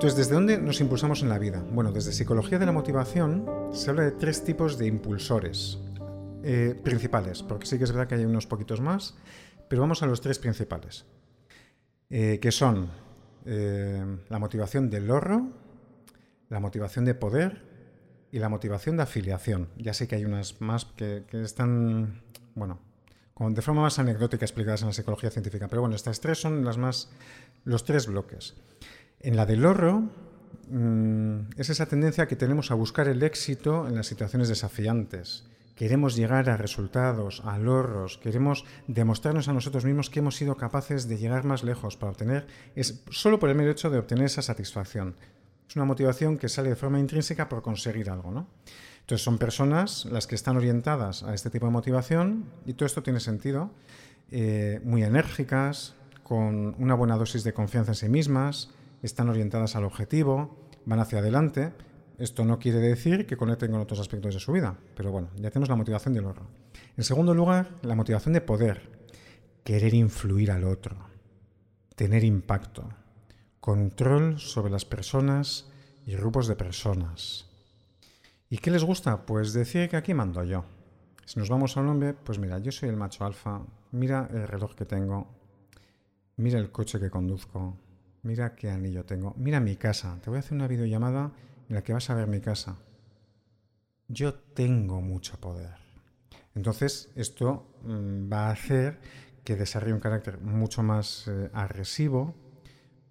Entonces, ¿desde dónde nos impulsamos en la vida? Bueno, desde psicología de la motivación se habla de tres tipos de impulsores eh, principales, porque sí que es verdad que hay unos poquitos más, pero vamos a los tres principales, eh, que son eh, la motivación del lorro, la motivación de poder y la motivación de afiliación. Ya sé que hay unas más que, que están, bueno, de forma más anecdótica explicadas en la psicología científica, pero bueno, estas tres son las más, los tres bloques. En la del lorro mm, es esa tendencia que tenemos a buscar el éxito en las situaciones desafiantes. Queremos llegar a resultados, a lorros, queremos demostrarnos a nosotros mismos que hemos sido capaces de llegar más lejos para obtener, es solo por el mero hecho de obtener esa satisfacción. Es una motivación que sale de forma intrínseca por conseguir algo, ¿no? Entonces son personas las que están orientadas a este tipo de motivación y todo esto tiene sentido, eh, muy enérgicas, con una buena dosis de confianza en sí mismas, están orientadas al objetivo, van hacia adelante. Esto no quiere decir que conecten con otros aspectos de su vida, pero bueno, ya tenemos la motivación del otro. En segundo lugar, la motivación de poder, querer influir al otro, tener impacto, control sobre las personas y grupos de personas. ¿Y qué les gusta? Pues decir que aquí mando yo. Si nos vamos a un hombre, pues mira, yo soy el macho alfa, mira el reloj que tengo, mira el coche que conduzco, mira qué anillo tengo, mira mi casa, te voy a hacer una videollamada en la que vas a ver mi casa. Yo tengo mucho poder. Entonces, esto mm, va a hacer que desarrolle un carácter mucho más eh, agresivo,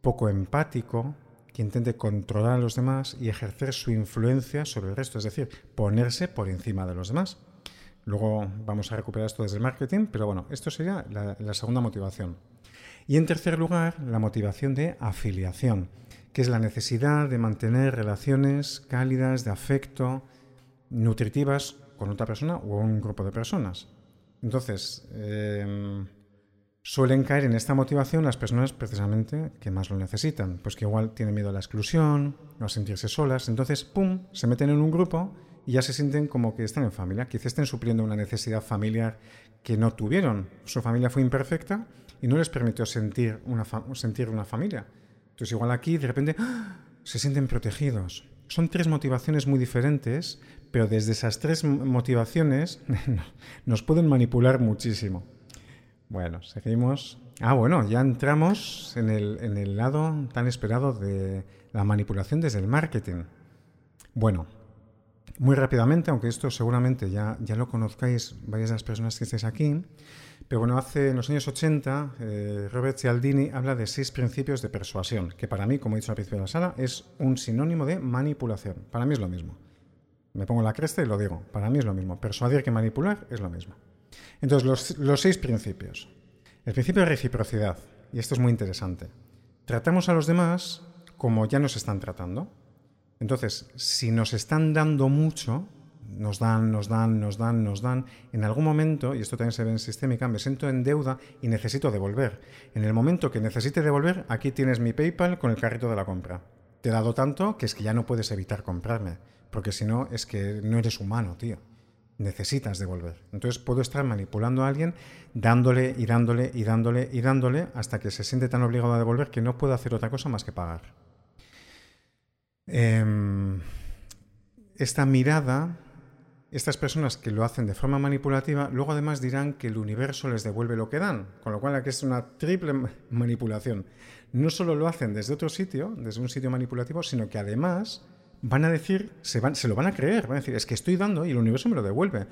poco empático, que intente controlar a los demás y ejercer su influencia sobre el resto, es decir, ponerse por encima de los demás. Luego vamos a recuperar esto desde el marketing, pero bueno, esto sería la segunda motivación. Y en tercer lugar, la motivación de afiliación, que es la necesidad de mantener relaciones cálidas, de afecto, nutritivas con otra persona o un grupo de personas. Entonces, em, suelen caer en esta motivación las personas precisamente que más lo necesitan, pues que igual tienen miedo a la exclusión, a sentirse solas, entonces, ¡pum!, se meten en un grupo y ya se sienten como que están en familia, quizás estén supliendo una necesidad familiar que no tuvieron. Su familia fue imperfecta y no les permitió sentir una, sentir una familia. Entonces igual aquí de repente ¡ah! se sienten protegidos. Son tres motivaciones muy diferentes, pero desde esas tres motivaciones nos pueden manipular muchísimo. Bueno, seguimos. Ah, bueno, ya entramos en el, en el lado tan esperado de la manipulación desde el marketing. Bueno, muy rápidamente, aunque esto seguramente ya, ya lo conozcáis varias de las personas que estáis aquí, pero bueno, hace en los años 80 eh, Robert Cialdini habla de seis principios de persuasión, que para mí, como he dicho al principio de la sala, es un sinónimo de manipulación. Para mí es lo mismo. Me pongo la cresta y lo digo. Para mí es lo mismo. Persuadir que manipular es lo mismo. Entonces, los, los seis principios. El principio de reciprocidad, y esto es muy interesante. Tratamos a los demás como ya nos están tratando. Entonces, si nos están dando mucho, nos dan, nos dan, nos dan, nos dan. En algún momento, y esto también se ve en sistémica, me siento en deuda y necesito devolver. En el momento que necesite devolver, aquí tienes mi PayPal con el carrito de la compra. Te he dado tanto que es que ya no puedes evitar comprarme, porque si no, es que no eres humano, tío. Necesitas devolver. Entonces puedo estar manipulando a alguien, dándole y dándole y dándole y dándole hasta que se siente tan obligado a devolver que no puedo hacer otra cosa más que pagar. Em, esta mirada estas personas que lo hacen de forma manipulativa, luego además dirán que el universo les devuelve lo que dan, con lo cual aquí es una triple manipulación. No solo lo hacen desde otro sitio, desde un sitio manipulativo, sino que además van a decir, se, van, se lo van a creer, van a decir, es que estoy dando y el universo me lo devuelve.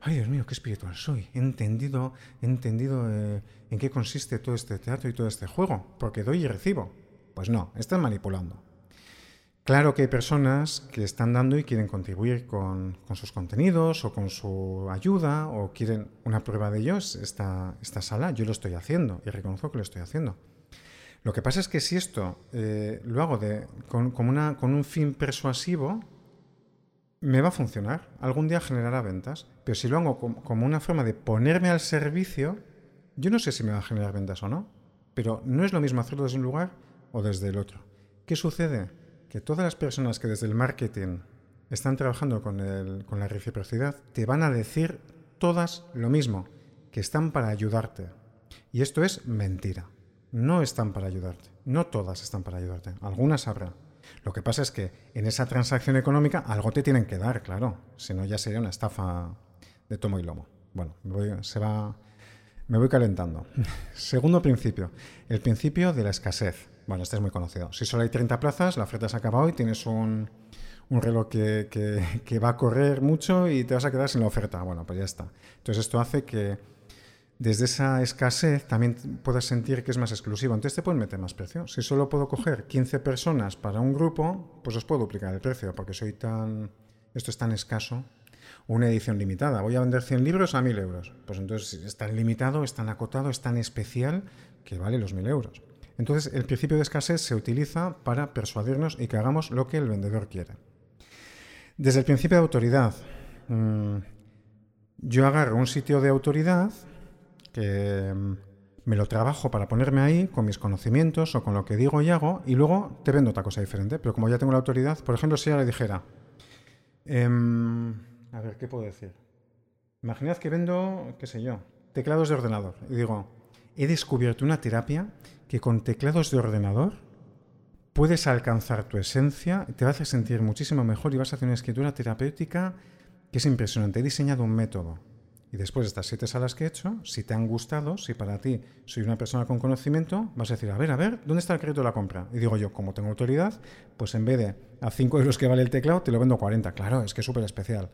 Ay, Dios mío, qué espiritual soy. He entendido, he entendido eh, en qué consiste todo este teatro y todo este juego, porque doy y recibo. Pues no, están manipulando. Claro que hay personas que están dando y quieren contribuir con, sus contenidos o con su ayuda o quieren una prueba de ellos, esta, esta sala, yo lo estoy haciendo y reconozco que lo estoy haciendo. Lo que pasa es que si esto eh, lo hago con, un fin persuasivo, me va a funcionar. Algún día generará ventas. Pero si lo hago como una forma de ponerme al servicio, yo no sé si me va a generar ventas o no. Pero no es lo mismo hacerlo desde un lugar o desde el otro. ¿Qué sucede? Que todas las personas que desde el marketing están trabajando con, con la reciprocidad te van a decir todas lo mismo, que están para ayudarte. Y esto es mentira. No están para ayudarte. No todas están para ayudarte. Algunas habrá. Lo que pasa es que en esa transacción económica algo te tienen que dar, claro. Si no, ya sería una estafa de tomo y lomo. Bueno, se va, me voy calentando. Segundo principio, el principio de la escasez. Bueno, este es muy conocido. Si solo hay 30 plazas, la oferta se acaba hoy, tienes un, reloj que, que, va a correr mucho y te vas a quedar sin la oferta. Bueno, pues ya está. Entonces esto hace que desde esa escasez también puedas sentir que es más exclusivo. Entonces te pueden meter más precio. Si solo puedo coger 15 personas para un grupo, pues os puedo duplicar el precio porque soy tan... Esto es tan escaso. Una edición limitada. Voy a vender 100 libros a 1000 euros. Pues entonces es tan limitado, es tan acotado, es tan especial que vale los 1000 euros. Entonces el principio de escasez se utiliza para persuadirnos y que hagamos lo que el vendedor quiere. Desde el principio de autoridad, mm, yo agarro un sitio de autoridad que mm, me lo trabajo para ponerme ahí con mis conocimientos o con lo que digo y hago y luego te vendo otra cosa diferente. Pero como ya tengo la autoridad, por ejemplo, si ya le dijera, em, a ver, ¿qué puedo decir? Imaginad que vendo, qué sé yo, teclados de ordenador y digo, he descubierto una terapia que con teclados de ordenador puedes alcanzar tu esencia, te va a sentir muchísimo mejor y vas a hacer una escritura terapéutica que es impresionante. He diseñado un método. Y después de estas siete salas que he hecho, si te han gustado, si para ti soy una persona con conocimiento, vas a decir, a ver, a ver, ¿dónde está el crédito de la compra? Y digo yo, como tengo autoridad, pues en vez de a 5 euros que vale el teclado, te lo vendo a 40. Claro, es que es súper especial.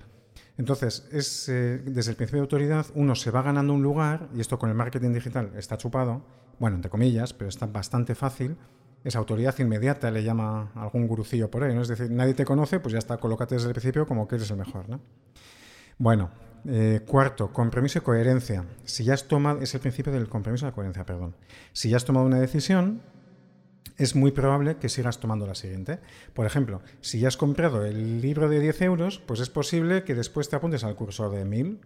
Entonces, es, eh, desde el principio de autoridad, uno se va ganando un lugar, y esto con el marketing digital está chupado, bueno, entre comillas, pero está bastante fácil, esa autoridad inmediata, le llama algún gurucillo por ahí, ¿no? Es decir, nadie te conoce, pues ya está, colócate desde el principio como que eres el mejor, ¿no? Bueno, eh, cuarto, compromiso y coherencia. Si ya has tomado, es el principio del compromiso y la coherencia, perdón. Si ya has tomado una decisión, es muy probable que sigas tomando la siguiente. Por ejemplo, si ya has comprado el libro de 10 euros, pues es posible que después te apuntes al curso de 1000.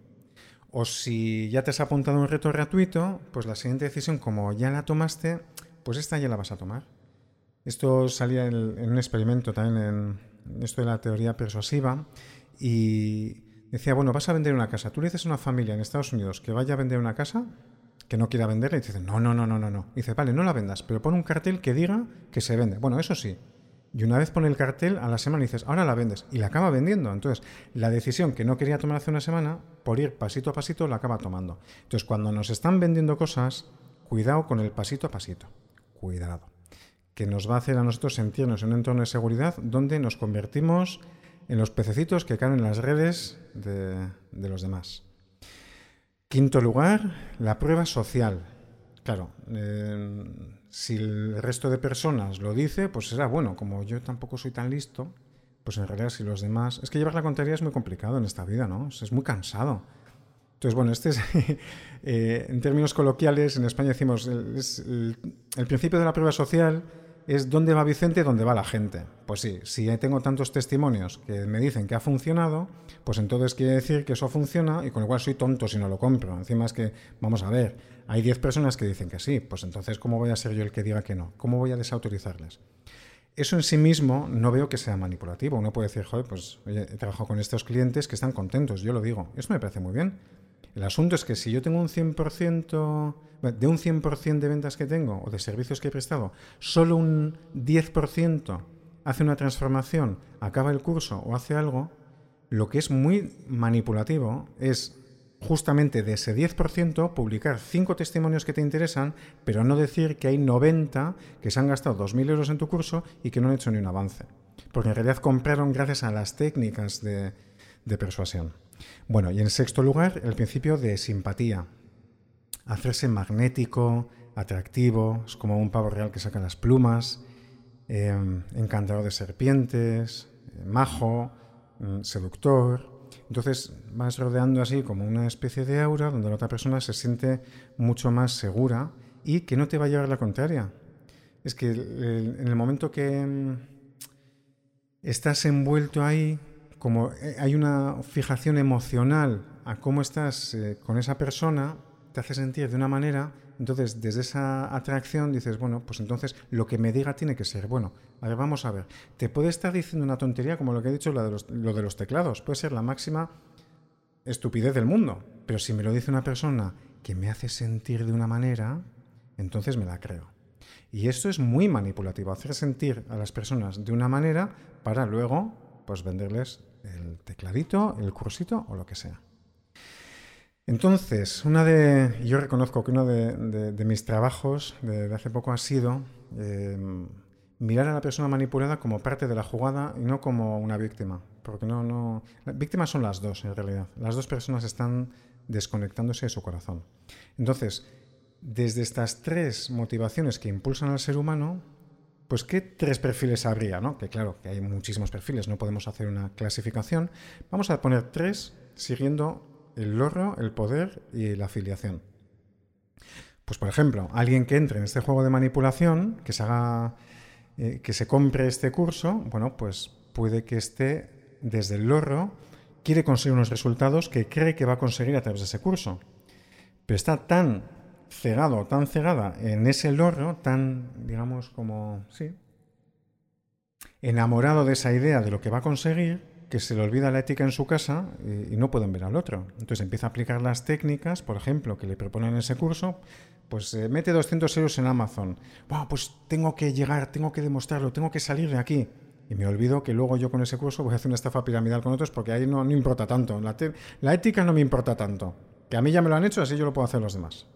O si ya te has apuntado un reto gratuito, pues la siguiente decisión, como ya la tomaste, pues esta ya la vas a tomar. Esto salía en, un experimento también en, esto de la teoría persuasiva y decía, bueno, vas a vender una casa. Tú le dices a una familia en Estados Unidos que vaya a vender una casa, que no quiera venderla, y te no, no, no, no, no, no. dice, vale, no la vendas, pero pon un cartel que diga que se vende. Bueno, eso sí. Y una vez pone el cartel, a la semana dices, ahora la vendes. Y la acaba vendiendo. Entonces, la decisión que no quería tomar hace una semana, por ir pasito a pasito, la acaba tomando. Entonces, cuando nos están vendiendo cosas, cuidado con el pasito a pasito. Cuidado que nos va a hacer a nosotros sentirnos en un entorno de seguridad donde nos convertimos en los pececitos que caen en las redes de, los demás. Quinto lugar, la prueba social. Claro, eh, si el resto de personas lo dice, pues será bueno. Como yo tampoco soy tan listo, pues en realidad si los demás... Es que llevar la contraria es muy complicado en esta vida, ¿no? Es muy cansado. Entonces, bueno, este es, eh, en términos coloquiales, en España decimos, el, el principio de la prueba social es dónde va Vicente, dónde va la gente. Pues sí, si tengo tantos testimonios que me dicen que ha funcionado, pues entonces quiere decir que eso funciona y con lo cual soy tonto si no lo compro. Encima es que, vamos a ver, hay 10 personas que dicen que sí, pues entonces ¿cómo voy a ser yo el que diga que no? ¿Cómo voy a desautorizarles? Eso en sí mismo no veo que sea manipulativo. Uno puede decir, joder, pues oye, he trabajado con estos clientes que están contentos, yo lo digo. Eso me parece muy bien. El asunto es que si yo tengo un 100%, de un 100% de ventas que tengo o de servicios que he prestado, solo un 10% hace una transformación, acaba el curso o hace algo, lo que es muy manipulativo es justamente de ese 10% publicar 5 testimonios que te interesan, pero no decir que hay 90 que se han gastado 2.000 euros en tu curso y que no han hecho ni un avance. Porque en realidad compraron gracias a las técnicas de, de persuasión. Bueno, y en sexto lugar, el principio de simpatía. Hacerse magnético, atractivo, es como un pavo real que saca las plumas, em, encantador de serpientes, majo, mm, seductor. Entonces vas rodeando así como una especie de aura donde la otra persona se siente mucho más segura y que no te va a llevar la contraria. Es que en el momento que mm, estás envuelto ahí, como eh, hay una fijación emocional a cómo estás eh, con esa persona, te hace sentir de una manera, entonces desde esa atracción dices, bueno, pues entonces lo que me diga tiene que ser, bueno, a ver, vamos a ver, te puede estar diciendo una tontería como lo que he dicho, de los, lo de los teclados, puede ser la máxima estupidez del mundo, pero si me lo dice una persona que me hace sentir de una manera, entonces me la creo. Y esto es muy manipulativo, hacer sentir a las personas de una manera para luego pues venderles el tecladito, el cursito o lo que sea. Entonces, una de, yo reconozco que uno de, mis trabajos de, hace poco ha sido eh, mirar a la persona manipulada como parte de la jugada y no como una víctima. Porque no, no. Víctimas son las dos, en realidad. Las dos personas están desconectándose de su corazón. Entonces, desde estas tres motivaciones que impulsan al ser humano, pues ¿qué tres perfiles habría? ¿no? Que claro, que hay muchísimos perfiles, no podemos hacer una clasificación. Vamos a poner tres siguiendo el lorro, el poder y la afiliación. Pues por ejemplo, alguien que entre en este juego de manipulación, que se haga, eh, que se compre este curso, bueno, pues puede que esté desde el lorro, quiere conseguir unos resultados que cree que va a conseguir a través de ese curso. Pero está tan cegado, tan cegada en ese lorro, tan, digamos, como, sí, enamorado de esa idea de lo que va a conseguir, que se le olvida la ética en su casa y, no pueden ver al otro. Entonces empieza a aplicar las técnicas, por ejemplo, que le proponen en ese curso, pues eh, mete 200 euros en Amazon. pues tengo que llegar, tengo que demostrarlo, tengo que salir de aquí. Y me olvido que luego yo con ese curso voy a hacer una estafa piramidal con otros porque ahí no importa tanto. La, ética no me importa tanto. Que a mí ya me lo han hecho, así yo lo puedo hacer los demás.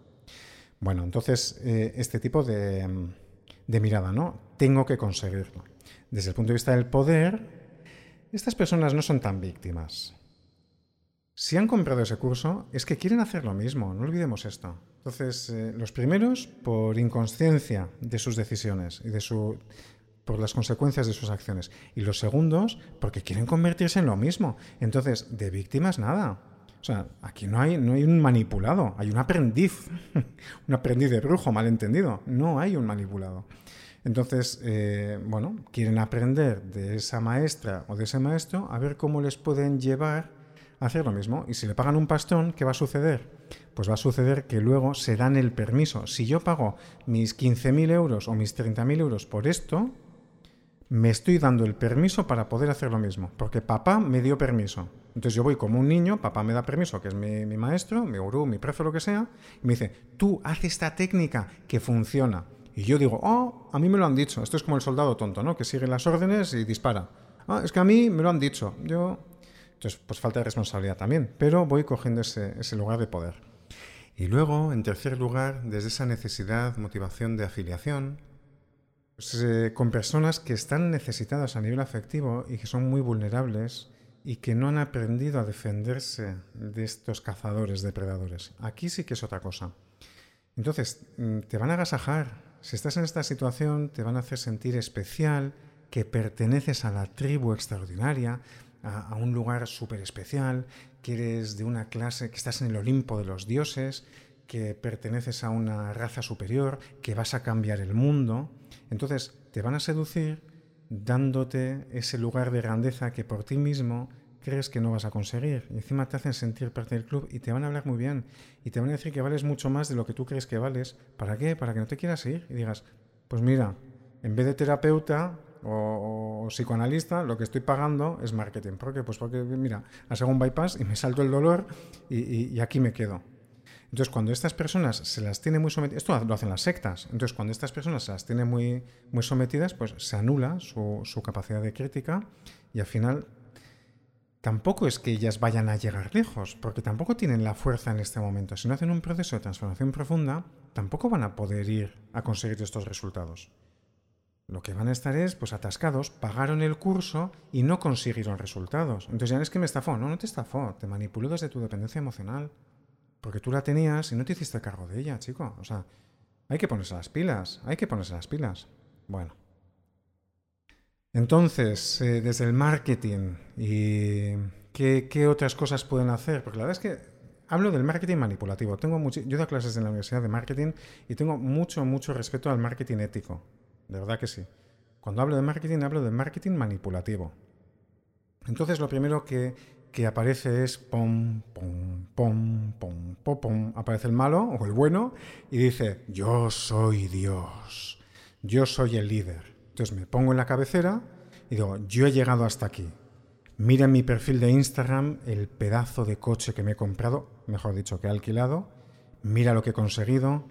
Bueno, entonces eh, este tipo de, de mirada, ¿no? Tengo que conseguirlo. Desde el punto de vista del poder, estas personas no son tan víctimas. Si han comprado ese curso, es que quieren hacer lo mismo, no olvidemos esto. Entonces, eh, los primeros, por inconsciencia de sus decisiones y de su, por las consecuencias de sus acciones. Y los segundos, porque quieren convertirse en lo mismo. Entonces, de víctimas nada. O sea, aquí no hay, no hay un manipulado, hay un aprendiz. un aprendiz de brujo, malentendido. No hay un manipulado. Entonces, eh, bueno, quieren aprender de esa maestra o de ese maestro a ver cómo les pueden llevar a hacer lo mismo. Y si le pagan un pastón, ¿qué va a suceder? Pues va a suceder que luego se dan el permiso. Si yo pago mis 15.000 euros o mis 30.000 euros por esto, me estoy dando el permiso para poder hacer lo mismo. Porque papá me dio permiso. Entonces yo voy como un niño, papá me da permiso, que es mi, mi maestro, mi gurú, mi profe, lo que sea, y me dice, tú haz esta técnica que funciona. Y yo digo, oh, a mí me lo han dicho. Esto es como el soldado tonto, ¿no? Que sigue las órdenes y dispara. Ah, es que a mí me lo han dicho. Yo. Entonces, pues falta de responsabilidad también. Pero voy cogiendo ese, lugar de poder. Y luego, en tercer lugar, desde esa necesidad, motivación de afiliación, pues, eh, con personas que están necesitadas a nivel afectivo y que son muy vulnerables y que no han aprendido a defenderse de estos cazadores, depredadores. Aquí sí que es otra cosa. Entonces, mm, te van a agasajar, si estás en esta situación, te van a hacer sentir especial, que perteneces a la tribu extraordinaria, a, un lugar súper especial, que eres de una clase, que estás en el Olimpo de los dioses, que perteneces a una raza superior, que vas a cambiar el mundo. Entonces te van a seducir dándote ese lugar de grandeza que por ti mismo crees que no vas a conseguir. Y encima te hacen sentir parte del club y te van a hablar muy bien. Y te van a decir que vales mucho más de lo que tú crees que vales. ¿Para qué? Para que no te quieras ir y digas, pues mira, en vez de terapeuta o, psicoanalista, lo que estoy pagando es marketing. ¿Por qué? Pues porque, mira, hago un bypass y me salto el dolor y, aquí me quedo. Entonces, cuando estas personas se las tiene muy sometidas, esto lo hacen las sectas, entonces cuando estas personas se las tiene muy, muy sometidas, pues se anula su, su capacidad de crítica y al final tampoco es que ellas vayan a llegar lejos, porque tampoco tienen la fuerza en este momento. Si no hacen un proceso de transformación profunda, tampoco van a poder ir a conseguir estos resultados. Lo que van a estar es, pues, atascados, pagaron el curso y no consiguieron resultados. Entonces ya es que me estafó, no, no te estafó, te manipuló desde tu dependencia emocional. Porque tú la tenías y no te hiciste cargo de ella, chico. O sea, hay que ponerse las pilas, hay que ponerse las pilas. Bueno. Entonces, eh, desde el marketing, ¿y qué, otras cosas pueden hacer? Porque la verdad es que hablo del marketing manipulativo. Tengo mucho, yo doy clases en la Universidad de Marketing y tengo mucho, mucho respeto al marketing ético. De verdad que sí. Cuando hablo de marketing, hablo de marketing manipulativo. Entonces, lo primero que, que aparece es pom, pom, pom, pom, pom, pom. Aparece el malo o el bueno y dice, yo soy Dios, yo soy el líder. Entonces me pongo en la cabecera y digo, yo he llegado hasta aquí. Mira mi perfil de Instagram el pedazo de coche que me he comprado, mejor dicho, que he alquilado. Mira lo que he conseguido.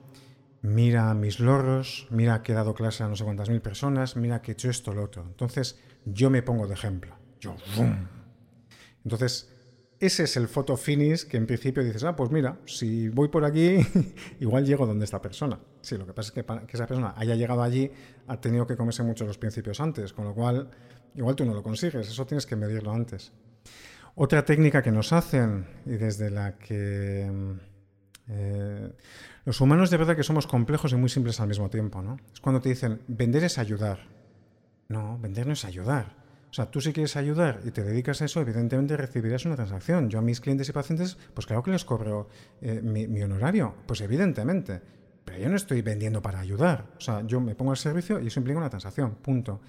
mira mis logros, mira que he dado clase a no sé cuántas mil personas, mira que he hecho esto, lo otro. Entonces, yo me pongo de ejemplo. Yo, Entonces, ese es el photo finish que en principio dices, ah, pues mira, si voy por aquí, igual llego donde esta persona. Sí, lo que pasa es que para que esa persona haya llegado allí, ha tenido que comerse muchos los principios antes, con lo cual, igual tú no lo consigues, eso tienes que medirlo antes. Otra técnica que nos hacen y desde la que eh, los humanos de verdad que somos complejos y muy simples al mismo tiempo, ¿no? Es cuando te dicen, vender es ayudar. No, vender no es ayudar. O sea, tú si quieres ayudar y te dedicas a eso, evidentemente recibirás una transacción. Yo a mis clientes y pacientes, pues claro que les cobro eh, mi, honorario, pues evidentemente. Pero yo no estoy vendiendo para ayudar. O sea, yo me pongo al servicio y eso implica una transacción, punto.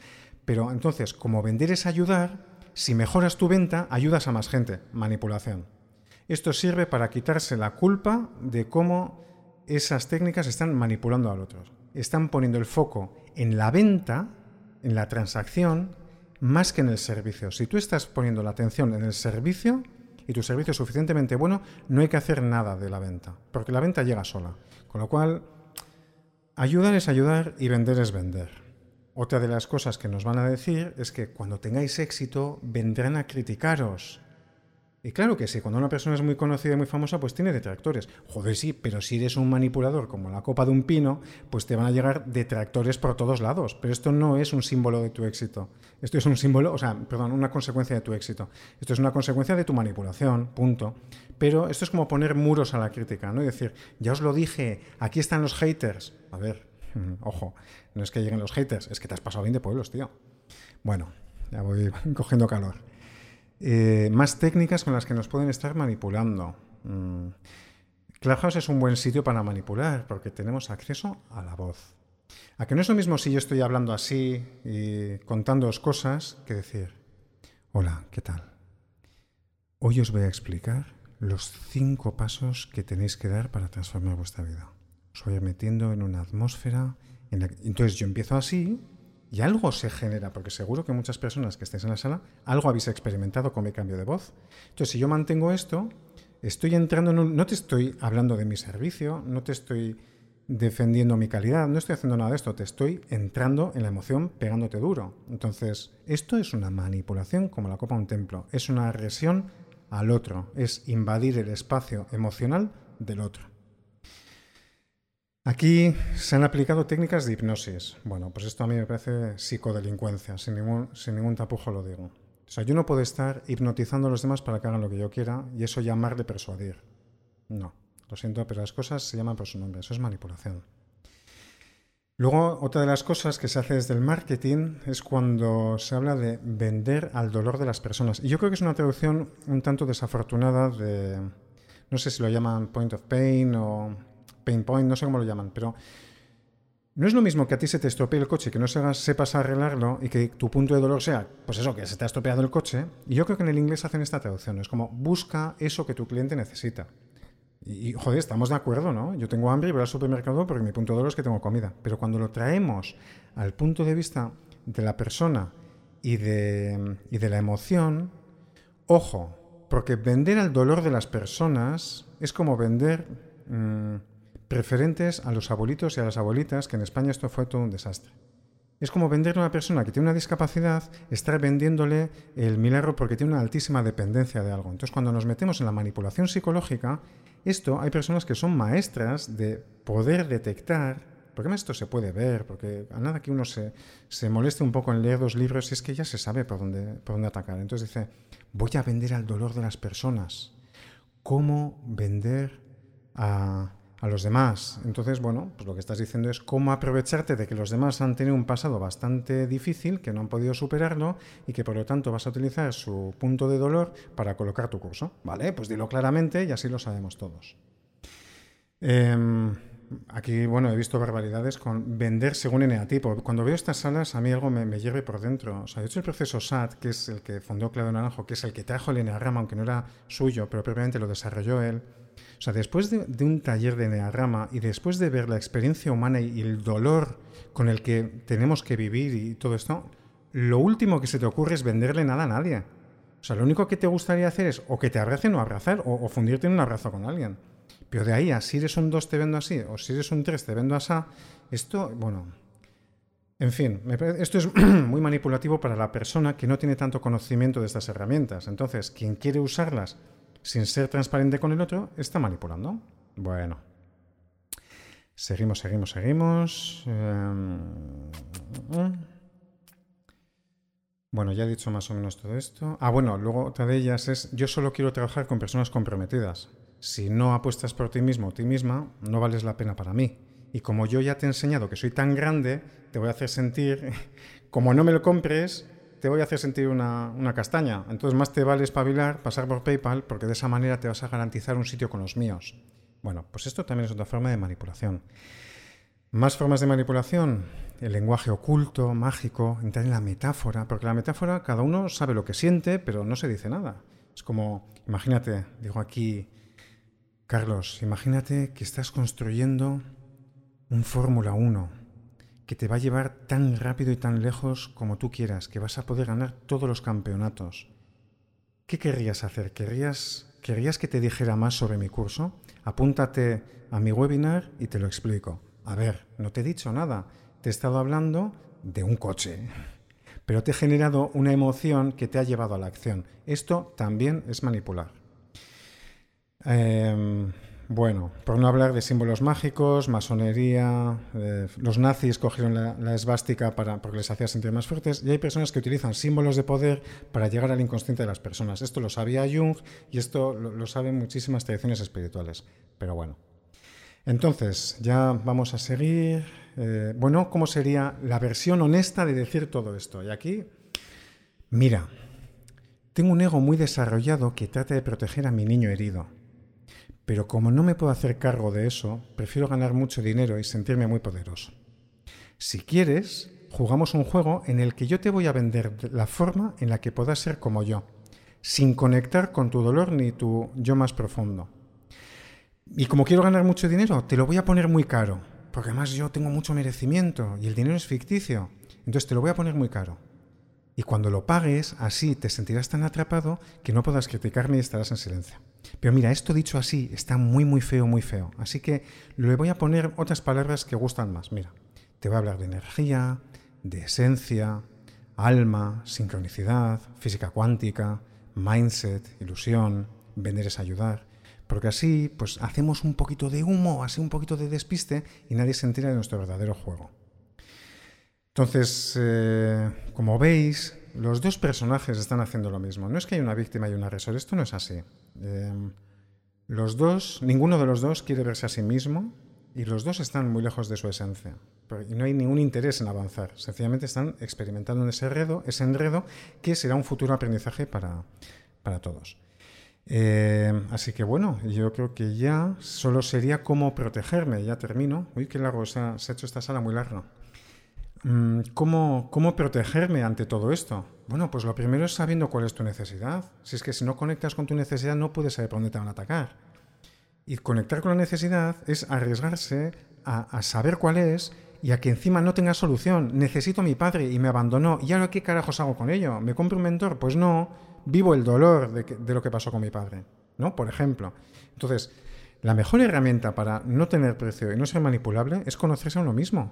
Pero entonces, como vender es ayudar, si mejoras tu venta, ayudas a más gente. Manipulación. Esto sirve para quitarse la culpa de cómo esas técnicas están manipulando al otro. Están poniendo el foco en la venta, en la transacción, más que en el servicio. Si tú estás poniendo la atención en el servicio y tu servicio es suficientemente bueno, no hay que hacer nada de la venta, porque la venta llega sola. Con lo cual, ayudar es ayudar y vender es vender. Otra de las cosas que nos van a decir es que cuando tengáis éxito vendrán a criticaros y claro que sí, cuando una persona es muy conocida y muy famosa, pues tiene detractores. Joder, sí, pero si eres un manipulador como la copa de un pino, pues te van a llegar detractores por todos lados. Pero esto no es un símbolo de tu éxito. Esto es un símbolo, o sea, perdón, una consecuencia de tu éxito. Esto es una consecuencia de tu manipulación, punto. Pero esto es como poner muros a la crítica, ¿no? Y decir, ya os lo dije, aquí están los haters. A ver, ojo, no es que lleguen los haters, es que te has pasado bien de pueblos, tío. Bueno, ya voy cogiendo calor. Eh, más técnicas con las que nos pueden estar manipulando. Mm. Clubhouse es un buen sitio para manipular porque tenemos acceso a la voz. A que no es lo mismo si yo estoy hablando así y contándoos cosas que decir, hola, ¿qué tal? Hoy os voy a explicar los cinco pasos que tenéis que dar para transformar vuestra vida. Os voy metiendo en una atmósfera. En la... Entonces yo empiezo así y algo se genera, porque seguro que muchas personas que estéis en la sala, algo habéis experimentado con mi cambio de voz. Entonces, si yo mantengo esto, estoy entrando en un... No te estoy hablando de mi servicio, no te estoy defendiendo mi calidad, no estoy haciendo nada de esto, te estoy entrando en la emoción pegándote duro. Entonces, esto es una manipulación como la copa de un templo, es una agresión al otro, es invadir el espacio emocional del otro. Aquí se han aplicado técnicas de hipnosis. Bueno, pues esto a mí me parece psicodelincuencia, sin ningún, sin ningún tapujo lo digo. O sea, yo no puedo estar hipnotizando a los demás para que hagan lo que yo quiera y eso llamarle persuadir. No, lo siento, pero las cosas se llaman por su nombre, eso es manipulación. Luego, otra de las cosas que se hace desde el marketing es cuando se habla de vender al dolor de las personas. Y yo creo que es una traducción un tanto desafortunada de, no sé si lo llaman point of pain o pain point, no sé cómo lo llaman, pero no es lo mismo que a ti se te estropee el coche, que no sepas arreglarlo y que tu punto de dolor sea, pues eso, que se te ha estropeado el coche. Y yo creo que en el inglés hacen esta traducción, es como busca eso que tu cliente necesita. Y, joder, estamos de acuerdo, ¿no? Yo tengo hambre y voy al supermercado porque mi punto de dolor es que tengo comida. Pero cuando lo traemos al punto de vista de la persona y de, y de la emoción, ojo, porque vender al dolor de las personas es como vender... Mm, preferentes a los abuelitos y a las abuelitas, que en España esto fue todo un desastre. Es como venderle a una persona que tiene una discapacidad, estar vendiéndole el milagro porque tiene una altísima dependencia de algo. Entonces, cuando nos metemos en la manipulación psicológica, esto hay personas que son maestras de poder detectar, porque esto se puede ver, porque a nada que uno se, se moleste un poco en leer dos libros, es que ya se sabe por dónde, por dónde atacar. Entonces dice, voy a vender al dolor de las personas. ¿Cómo vender a a los demás. Entonces, bueno, pues lo que estás diciendo es cómo aprovecharte de que los demás han tenido un pasado bastante difícil, que no han podido superarlo y que por lo tanto vas a utilizar su punto de dolor para colocar tu curso. ¿Vale? Pues dilo claramente y así lo sabemos todos. Em, aquí, bueno, he visto barbaridades con vender según eneatipo. Cuando veo estas salas, a mí algo me, me hierve por dentro. O sea, de hecho, el proceso SAT, que es el que fundó Claudio Naranjo, que es el que trajo el eneagrama, aunque no era suyo, pero previamente lo desarrolló él, o sea, después de, un taller de Nearrama y después de ver la experiencia humana y el dolor con el que tenemos que vivir y todo esto, lo último que se te ocurre es venderle nada a nadie. O sea, lo único que te gustaría hacer es o que te abracen o abrazar o, fundirte en un abrazo con alguien. Pero de ahí a si eres un 2 te vendo así, o si eres un 3 te vendo así, esto, bueno, en fin, esto es muy manipulativo para la persona que no tiene tanto conocimiento de estas herramientas. Entonces, quien quiere usarlas sin ser transparente con el otro, está manipulando. Bueno. Seguimos, seguimos, seguimos. Em, bueno, ya he dicho más o menos todo esto. Ah, bueno, luego otra de ellas es, yo solo quiero trabajar con personas comprometidas. Si no apuestas por ti mismo o ti misma, no vales la pena para mí. Y como yo ya te he enseñado que soy tan grande, te voy a hacer sentir, como no me lo compres, te voy a hacer sentir una, una, castaña. Entonces más te vale espabilar, pasar por PayPal, porque de esa manera te vas a garantizar un sitio con los míos. Bueno, pues esto también es otra forma de manipulación. Más formas de manipulación, el lenguaje oculto, mágico, entrar en la metáfora, porque la metáfora cada uno sabe lo que siente, pero no se dice nada. Es como, imagínate, digo aquí, Carlos, imagínate que estás construyendo un Fórmula 1 que te va a llevar tan rápido y tan lejos como tú quieras, que vas a poder ganar todos los campeonatos. ¿Qué querrías hacer? ¿Querrías, ¿Querrías que te dijera más sobre mi curso? Apúntate a mi webinar y te lo explico. A ver, no te he dicho nada. Te he estado hablando de un coche, pero te he generado una emoción que te ha llevado a la acción. Esto también es manipular. Em, bueno, por no hablar de símbolos mágicos, masonería, eh, los nazis cogieron la, esvástica para, porque les hacía sentir más fuertes y hay personas que utilizan símbolos de poder para llegar al inconsciente de las personas. Esto lo sabía Jung y esto lo saben muchísimas tradiciones espirituales. Pero bueno, entonces, ya vamos a seguir. Eh, bueno, ¿cómo sería la versión honesta de decir todo esto? Y aquí, mira, tengo un ego muy desarrollado que trata de proteger a mi niño herido. Pero como no me puedo hacer cargo de eso, prefiero ganar mucho dinero y sentirme muy poderoso. Si quieres, jugamos un juego en el que yo te voy a vender la forma en la que puedas ser como yo, sin conectar con tu dolor ni tu yo más profundo. Y como quiero ganar mucho dinero, te lo voy a poner muy caro. Porque además yo tengo mucho merecimiento y el dinero es ficticio. Entonces te lo voy a poner muy caro. Y cuando lo pagues, así te sentirás tan atrapado que no podrás criticarme y estarás en silencio. Pero mira, esto dicho así está muy, muy feo, muy feo. Así que le voy a poner otras palabras que gustan más. Mira, te voy a hablar de energía, de esencia, alma, sincronicidad, física cuántica, mindset, ilusión, vender es ayudar porque así pues hacemos un poquito de humo, así un poquito de despiste y nadie se entera de nuestro verdadero juego. Entonces, eh, como veis, los dos personajes están haciendo lo mismo. No es que hay una víctima y un agresor, esto no es así. Eh, los dos, ninguno de los dos quiere verse a sí mismo y los dos están muy lejos de su esencia. Y no hay ningún interés en avanzar. Sencillamente están experimentando ese enredo, ese enredo que será un futuro aprendizaje para, para todos. Eh, así que bueno, yo creo que ya solo sería cómo protegerme. Ya termino. Uy, qué largo, se ha, hecho esta sala muy larga. Mm, ¿Cómo, ¿Cómo protegerme ante todo esto? Bueno, pues lo primero es sabiendo cuál es tu necesidad. Si es que si no conectas con tu necesidad no puedes saber por dónde te van a atacar. Y conectar con la necesidad es arriesgarse a, saber cuál es y a que encima no tenga solución. Necesito a mi padre y me abandonó. ¿Y ahora qué carajos hago con ello? ¿Me compro un mentor? Pues no vivo el dolor de, lo que pasó con mi padre, ¿no? Por ejemplo. Entonces, la mejor herramienta para no tener precio y no ser manipulable es conocerse a uno mismo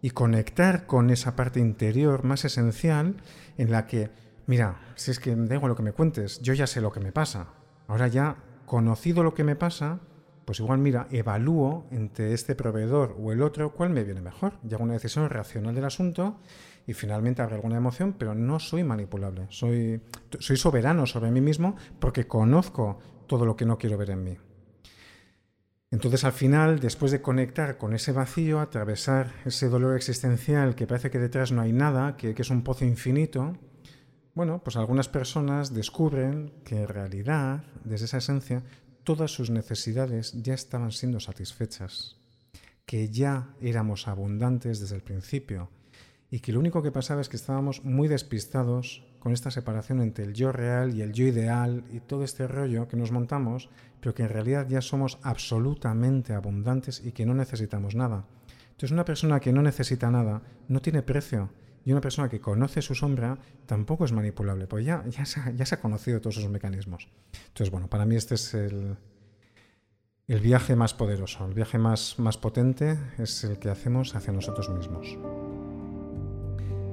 y conectar con esa parte interior más esencial en la que, mira, si es que da igual lo que me cuentes, yo ya sé lo que me pasa. Ahora ya, conocido lo que me pasa, pues igual, mira, evalúo entre este proveedor o el otro cuál me viene mejor. Y hago una decisión racional del asunto y finalmente habrá alguna emoción, pero no soy manipulable. Soy, soy soberano sobre mí mismo porque conozco todo lo que no quiero ver en mí. Entonces al final, después de conectar con ese vacío, atravesar ese dolor existencial que parece que detrás no hay nada, que, es un pozo infinito, bueno, pues algunas personas descubren que en realidad, desde esa esencia, todas sus necesidades ya estaban siendo satisfechas, que ya éramos abundantes desde el principio, y que lo único que pasaba es que estábamos muy despistados con esta separación entre el yo real y el yo ideal y todo este rollo que nos montamos, pero que en realidad ya somos absolutamente abundantes y que no necesitamos nada. Entonces una persona que no necesita nada no tiene precio y una persona que conoce su sombra tampoco es manipulable, pues ya, ya, se, ha, ya se ha conocido todos esos mecanismos. Entonces, bueno, para mí este es el, el viaje más poderoso, el viaje más, más potente es el que hacemos hacia nosotros mismos.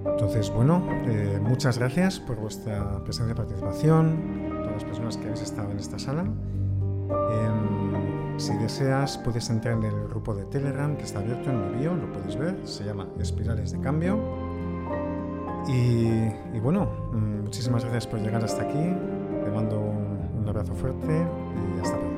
Entonces, bueno, eh, muchas gracias por vuestra presencia y participación, todas las personas que habéis estado en esta sala. Em, si deseas, puedes entrar en el grupo de Telegram que está abierto en mi bio, lo puedes ver, se llama Espirales de Cambio. Y, bueno, mm, muchísimas gracias por llegar hasta aquí, te mando un, un abrazo fuerte y hasta pronto.